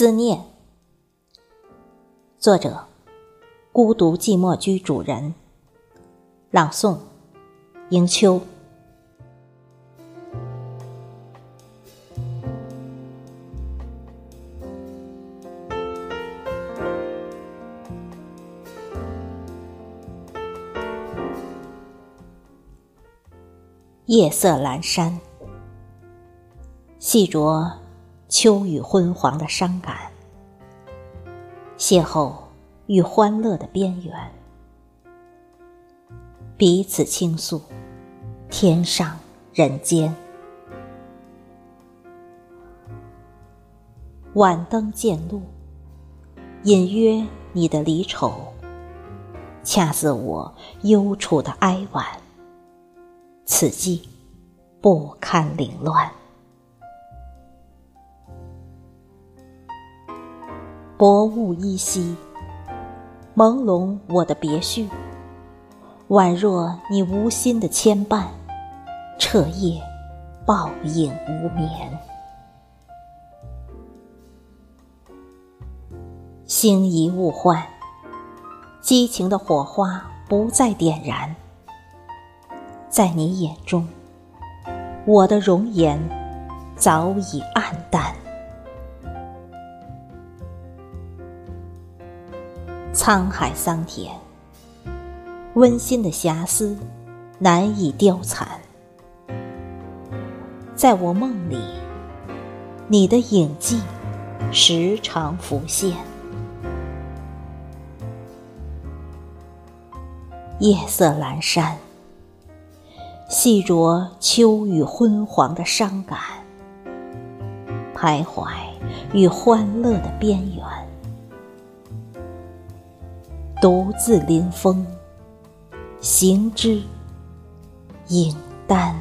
思念，作者：孤独寂寞居主人。朗诵：迎秋。夜色阑珊，细酌。秋雨昏黄的伤感，邂逅与欢乐的边缘，彼此倾诉，天上人间。晚灯渐露，隐约你的离愁，恰似我忧楚的哀婉。此际不堪凌乱。薄雾依稀，朦胧我的别绪，宛若你无心的牵绊，彻夜抱影无眠。星移物换，激情的火花不再点燃，在你眼中，我的容颜早已黯淡。沧海桑田，温馨的遐思难以貂蝉。在我梦里，你的影迹时常浮现。夜色阑珊，细酌秋雨昏黄的伤感，徘徊与欢乐的边缘。独自临风行之影单